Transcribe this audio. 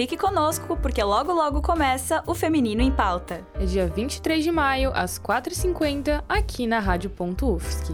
fique conosco porque logo logo começa o Feminino em Pauta. É dia 23 de maio, às 4h50, aqui na Rádio.UFSC.